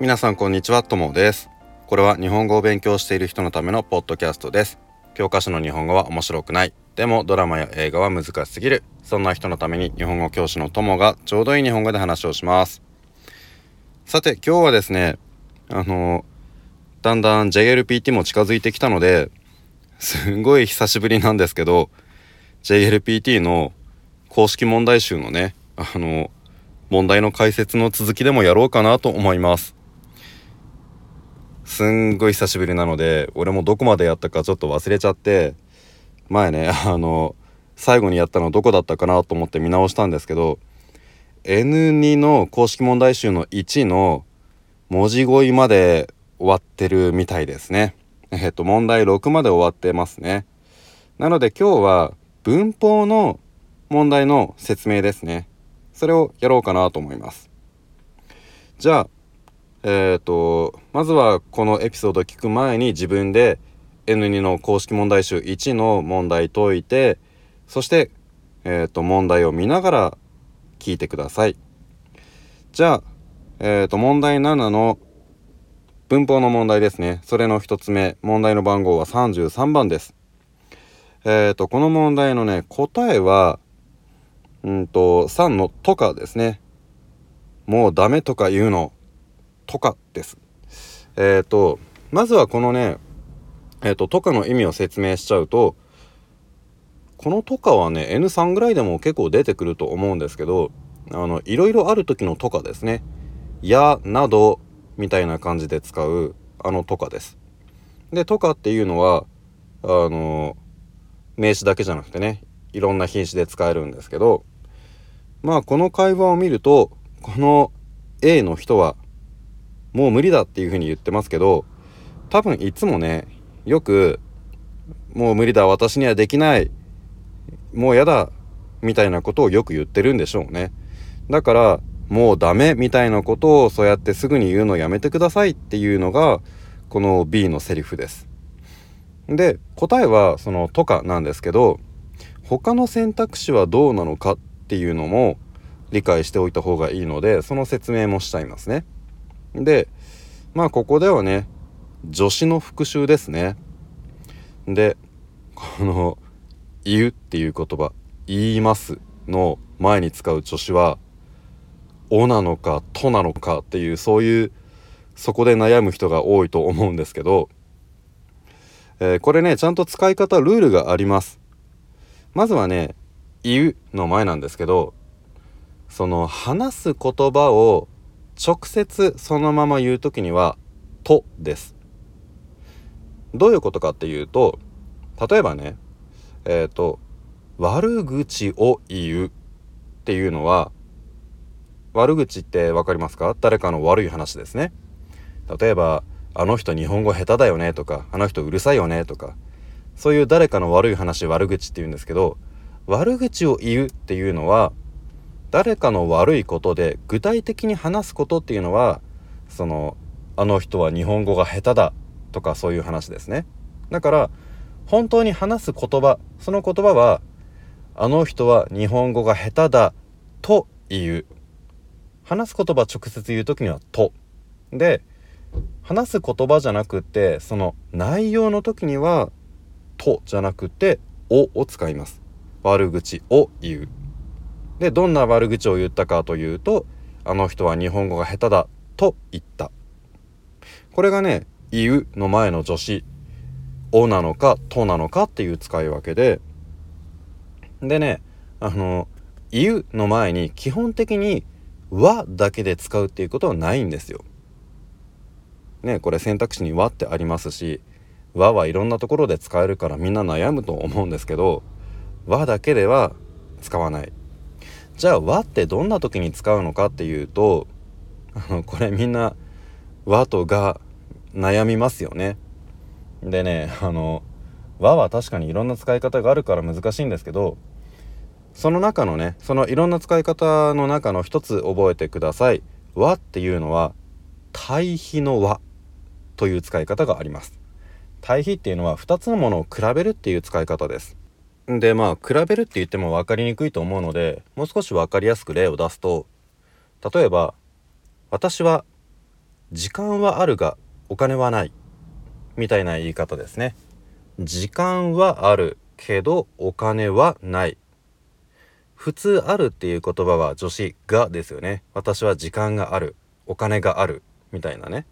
皆さんこんにちはともです。これは日本語を勉強している人のためのポッドキャストです。教科書の日本語は面白くない。でもドラマや映画は難しすぎる。そんな人のために日本語教師のともがちょうどいい日本語で話をします。さて今日はですねあのだんだん JLPT も近づいてきたのですんごい久しぶりなんですけど JLPT の公式問題集のねあの問題の解説の続きでもやろうかなと思います。すんごい久しぶりなので俺もどこまでやったかちょっと忘れちゃって前ね あの最後にやったのどこだったかなと思って見直したんですけど N2 の公式問題集の1の文字語彙まで終わってるみたいですね。えっと問題6まで終わってますね。なので今日は文法の問題の説明ですね。それをやろうかなと思います。じゃあ、えっ、ー、と、まずはこのエピソードを聞く前に自分で N2 の公式問題集1の問題解いて、そして、えっ、ー、と、問題を見ながら聞いてください。じゃあ、えっ、ー、と、問題7の文法の問題ですね。それの1つ目、問題の番号は33番です。えっ、と、この問題のね、答えは、うんと、3のとかですね。もうダメとか言うの、とかです。えっ、ー、と、まずはこのね、えっ、ー、と、とかの意味を説明しちゃうと、このとかはね、N3 ぐらいでも結構出てくると思うんですけど、あの、いろいろある時のとかですね。や、など、みたいな感じで使う、あのとかです。で、とかっていうのは、あの、名詞だけじゃなくてね、いろんな品詞で使えるんですけど、まあこの会話を見るとこの A の人はもう無理だっていうふうに言ってますけど多分いつもねよくもう無理だ私にはできないもうやだみたいなことをよく言ってるんでしょうねだからもうダメみたいなことをそうやってすぐに言うのやめてくださいっていうのがこの B のセリフですで答えはその「とか」なんですけど他の選択肢はどうなのかっっていうのも理解しておいた方がいいのでその説明もしちゃいますね。でまあここではね助詞の復習ですね。でこの「言う」っていう言葉「言います」の前に使う助詞は「お」なのか「と」なのかっていうそういうそこで悩む人が多いと思うんですけど、えー、これねちゃんと使い方ルールがあります。まずはね言うの前なんですけどその話す言葉を直接そのまま言う時には「と」です。どういうことかっていうと例えばねえっ、ー、と悪口を言うっていうのは悪口って分かりますか？誰かの悪い話ですね。例えば「あの人日本語下手だよね」とか「あの人うるさいよね」とかそういう誰かの悪い話悪口って言うんですけど悪口を言うっていうのは誰かの悪いことで具体的に話すことっていうのはそのあの人は日本語が下手だとかそういう話ですね。だから本当に話す言葉その言葉はあの人は日本語が下手だと言う話す言葉直接言う時にはと。で話す言葉じゃなくてその内容の時にはとじゃなくておを使います。悪口を言う。で、どんな悪口を言ったかというと、あの人は日本語が下手だと言った。これがね、言うの前の助詞、おなのか、となのかっていう使い分けで、でね、あの、言うの前に基本的に和だけで使うっていうことはないんですよ。ね、これ選択肢に和ってありますし、和はいろんなところで使えるからみんな悩むと思うんですけど、和だけでは使わないじゃあ和ってどんな時に使うのかっていうと これみんな和とが悩みますよね。でねあの和は確かにいろんな使い方があるから難しいんですけどその中のねそのいろんな使い方の中の一つ覚えてください。和っていうのは対比の和という使い方があります。対比っていうのは2つのものを比べるっていう使い方です。でまあ比べるって言っても分かりにくいと思うのでもう少し分かりやすく例を出すと例えば私は時間はあるがお金はないみたいな言い方ですね。時間はあるけどお金はない。普通あるっていう言葉は助詞がですよね。私は時間があるお金があるみたいなね。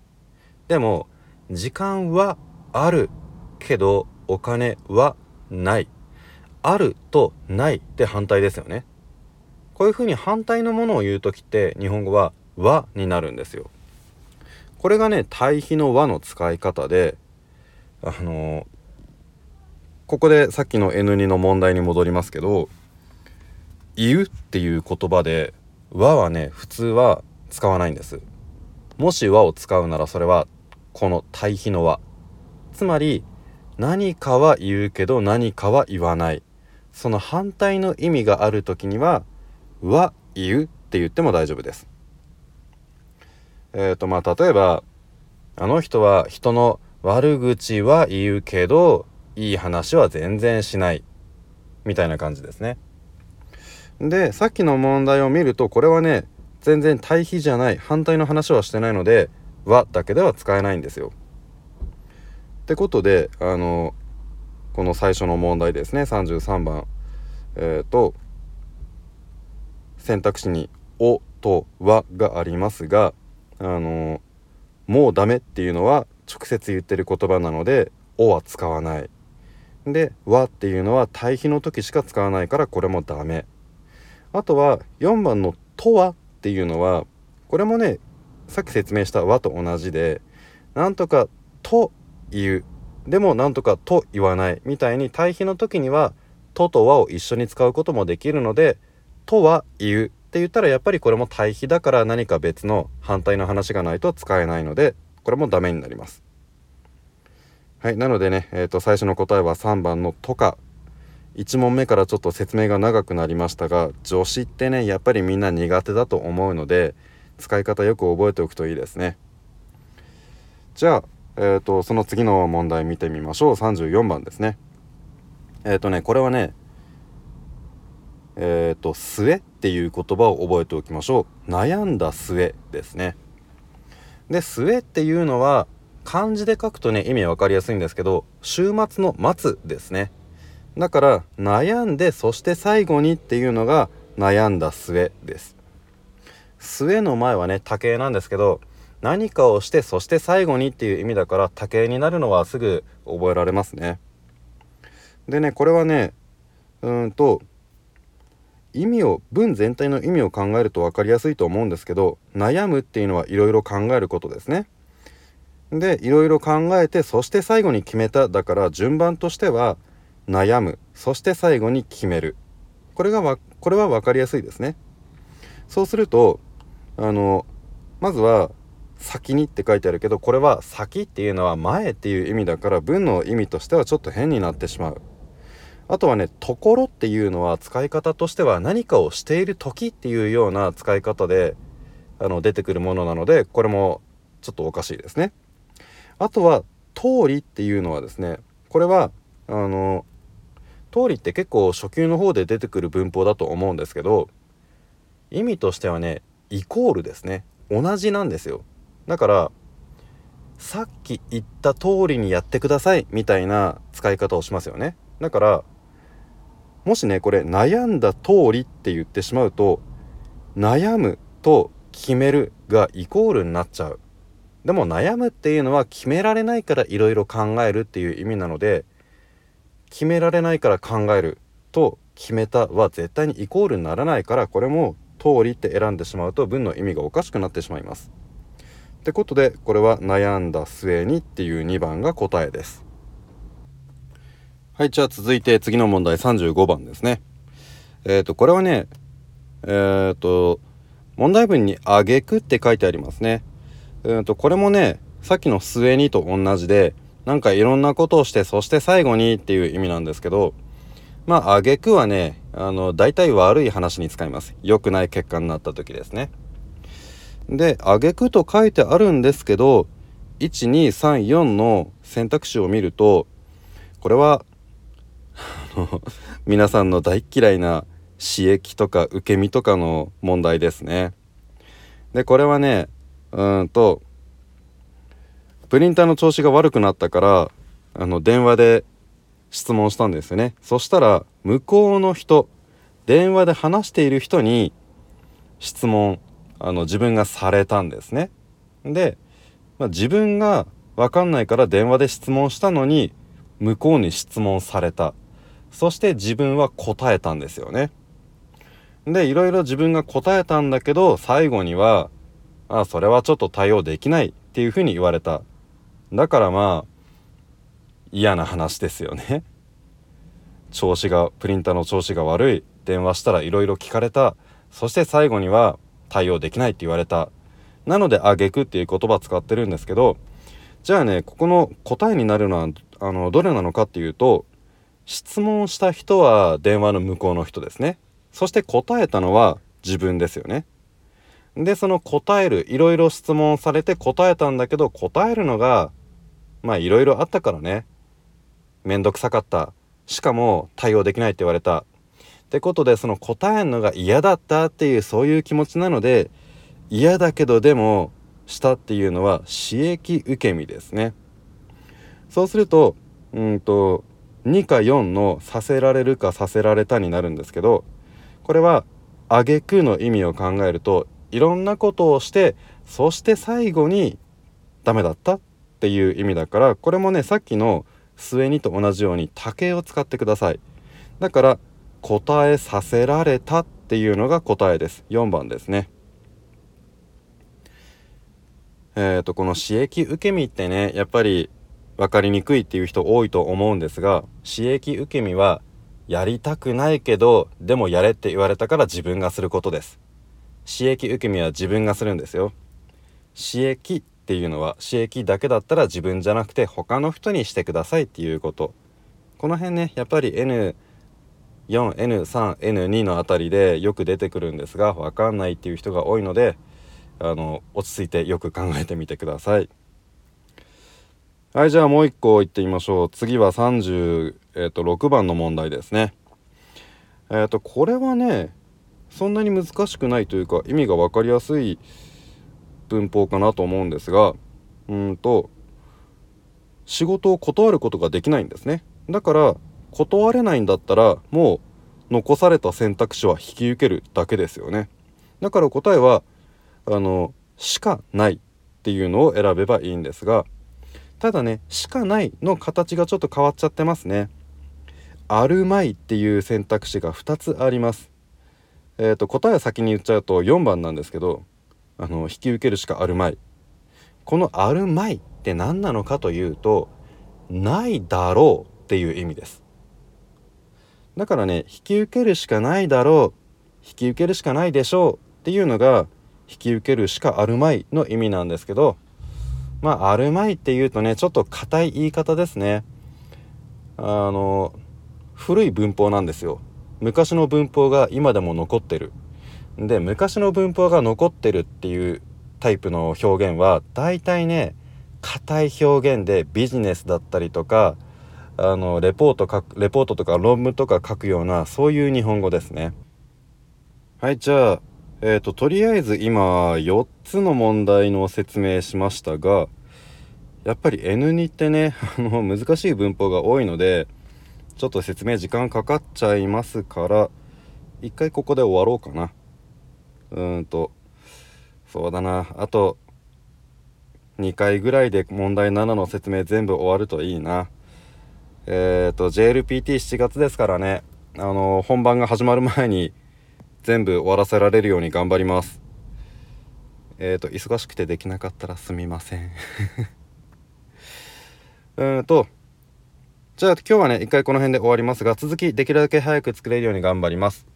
でも時間はあるけどお金はない。あるとないって反対ですよね。こういうふうに反対のものを言う時って日本語は和になるんですよ。これがね対比の和の使い方であのー、ここでさっきの N2 の問題に戻りますけど「言う」っていう言葉で和はね普通は使わないんです。もし和を使うならそれはこの対比の和。つまり何かは言うけど何かは言わない。その反対の意味がある時には「は言う」って言っても大丈夫ですえっ、ー、とまあ例えばあの人は人の悪口は言うけどいい話は全然しないみたいな感じですね。でさっきの問題を見るとこれはね全然対比じゃない反対の話はしてないので「は」だけでは使えないんですよ。ってことであのこの最初の問題ですね。33番えっ、ー、と選択肢に「お」と「は」がありますがあのもうダメっていうのは直接言ってる言葉なので「お」は使わない。で「は」っていうのは対比の時しか使わないからこれもダメ。あとは4番の「とは」っていうのはこれもねさっき説明した「和」と同じでなんとか「と言う」でもなんとか「と言わない」みたいに対比の時には「と」と「和」を一緒に使うこともできるので「とは言う」って言ったらやっぱりこれも対比だから何か別の反対の話がないと使えないのでこれもダメになります。はい、なのでね、えー、と最初の答えは3番の「とか」1問目からちょっと説明が長くなりましたが助詞ってねやっぱりみんな苦手だと思うので使い方よく覚えておくといいですね。じゃあ、えーと、その次の問題見てみましょう。34番ですね。えっ、ー、とねこれはねえっ、ー、と「末」っていう言葉を覚えておきましょう。悩んだ末ですね。で末っていうのは漢字で書くとね意味わかりやすいんですけど週末の末ですね。だから悩んでそして最後にっていうのが悩んだ末です。末の前はね多形なんですけど何かをしてそして最後にっていう意味だから多形になるのはすぐ覚えられますねでねこれはねうんと意味を文全体の意味を考えると分かりやすいと思うんですけど悩むっていうのはいろいろ考えることですね。でいろいろ考えてそして最後に決めただから順番としては悩むそして最後に決めるこれがわこれは分かりやすいですね。そうするとあのまずは「先に」って書いてあるけどこれは「先」っていうのは「前」っていう意味だから文の意味としてはちょっと変になってしまう。あとはね、ところっていうのは使い方としては何かをしている時っていうような使い方であの出てくるものなので、これもちょっとおかしいですね。あとは、通りっていうのはですね、これは、あの、通りって結構初級の方で出てくる文法だと思うんですけど、意味としてはね、イコールですね。同じなんですよ。だから、さっき言った通りにやってくださいみたいな使い方をしますよね。だから、もしねこれ悩んだ通りって言ってしまうと悩むと決めるがイコールになっちゃうでも悩むっていうのは決められないからいろいろ考えるっていう意味なので決められないから考えると決めたは絶対にイコールにならないからこれも通りって選んでしまうと文の意味がおかしくなってしまいます。ってことでこれは悩んだ末にっていう2番が答えです。はい、じゃあ続いて次の問題35番ですね。えっ、ー、と、これはね、えっ、ー、と、問題文に「あげく」って書いてありますね。えっ、ー、と、これもね、さっきの「末に」と同じで、なんかいろんなことをして、そして最後にっていう意味なんですけど、まあ、あげくはね、あの、大体悪い話に使います。良くない結果になった時ですね。で、あげくと書いてあるんですけど、1234の選択肢を見ると、これは皆さんの大嫌いな刺激とか受け身とかの問題ですね。でこれはねうんとプリンターの調子が悪くなったからあの電話で質問したんですよねそしたら向こうの人電話で話している人に質問あの自分がされたんですね。で、まあ、自分が分かんないから電話で質問したのに向こうに質問された。そして自分は答えたんですよね。でいろいろ自分が答えたんだけど最後には「あそれはちょっと対応できない」っていうふうに言われた。だからまあ嫌な話ですよね。調子がプリンターの調子が悪い。電話したらいろいろ聞かれた。そして最後には対応できないって言われた。なので「あげく」っていう言葉使ってるんですけどじゃあねここの答えになるのはあのどれなのかっていうと質問した人は電話の向こうの人ですね。そして答えたのは自分ですよね。でその答えるいろいろ質問されて答えたんだけど答えるのがまあいろいろあったからね。めんどくさかった。しかも対応できないって言われた。ってことでその答えるのが嫌だったっていうそういう気持ちなので嫌だけどでもしたっていうのは刺激受け身ですね。そうするとうんと2か4のさせられるかさせられたになるんですけどこれは挙句の意味を考えるといろんなことをしてそして最後にダメだったっていう意味だからこれもねさっきの末にと同じように竹を使ってください。だから答えさせられたっていうのが答えです。4番ですね。えーと、この刺激受け身ってねやっぱり分かりにくいっていう人多いと思うんですが刺激受け身はやりたくないけどでもやれって言われたから自分がすることです。刺激受け身は自分がするんですよ。刺激っていうのは刺激だけだったら自分じゃなくて他の人にしてくださいっていうこと。この辺ねやっぱり N 4N3N2 のあたりでよく出てくるんですが分かんないっていう人が多いのであの落ち着いてよく考えてみてください。はいじゃあもう一個いってみましょう。次は36、えー、番の問題ですね。えっ、ー、とこれはねそんなに難しくないというか意味が分かりやすい文法かなと思うんですがうんと仕事を断ることができないんですね。だから断れないんだったらもう残された選択肢は引き受けるだけですよね。だから答えはあのしかないっていうのを選べばいいんですがただねしかないの形がちょっと変わっちゃってますね。あるまいっていう選択肢が2つあります。えっ、ー、と答え先に言っちゃうと4番なんですけどあの引き受けるしかあるまい。このあるまいって何なのかというとないだろうっていう意味です。だからね引き受けるしかないだろう。引き受けるしかないでしょうっていうのが引き受けるしかあるまいの意味なんですけどまああるまいっていうとねちょっと硬い言い方ですね。あの古い文法なんですよ。昔の文法が今でも残ってる。で昔の文法が残ってるっていうタイプの表現は大体ね硬い表現でビジネスだったりとかあのレポート書くレポートとか論文とか書くようなそういう日本語ですねはいじゃあえっ、ー、と、とりあえず今、4つの問題の説明しましたが、やっぱり N2 ってね、あの、難しい文法が多いので、ちょっと説明時間かかっちゃいますから、一回ここで終わろうかな。うーんと、そうだな、あと、2回ぐらいで問題7の説明全部終わるといいな。えっ、ー、と、JLPT7 月ですからね、あの、本番が始まる前に、全部終わらせられるように頑張ります。えっ、ー、と忙しくてできなかったらすみません。うんとじゃあ今日はね一回この辺で終わりますが続きできるだけ早く作れるように頑張ります。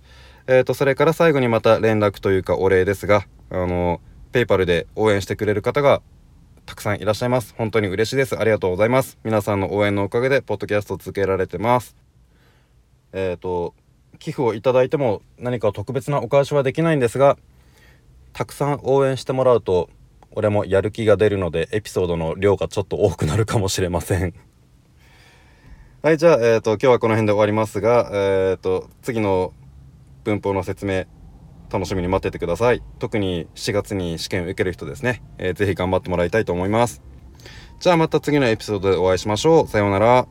えっ、ー、とそれから最後にまた連絡というかお礼ですがあのペイパルで応援してくれる方がたくさんいらっしゃいます。本当に嬉しいです。ありがとうございます。皆さんの応援のおかげでポッドキャスト続けられてます。えっ、ー、と寄付をいただいても何か特別なお返しはできないんですがたくさん応援してもらうと俺もやる気が出るのでエピソードの量がちょっと多くなるかもしれません。はいじゃあ、えーと、今日はこの辺で終わりますが、えーと、次の文法の説明楽しみに待っててください。特に7月に試験受ける人ですね、えー、ぜひ頑張ってもらいたいと思います。じゃあまた次のエピソードでお会いしましょう。さようなら。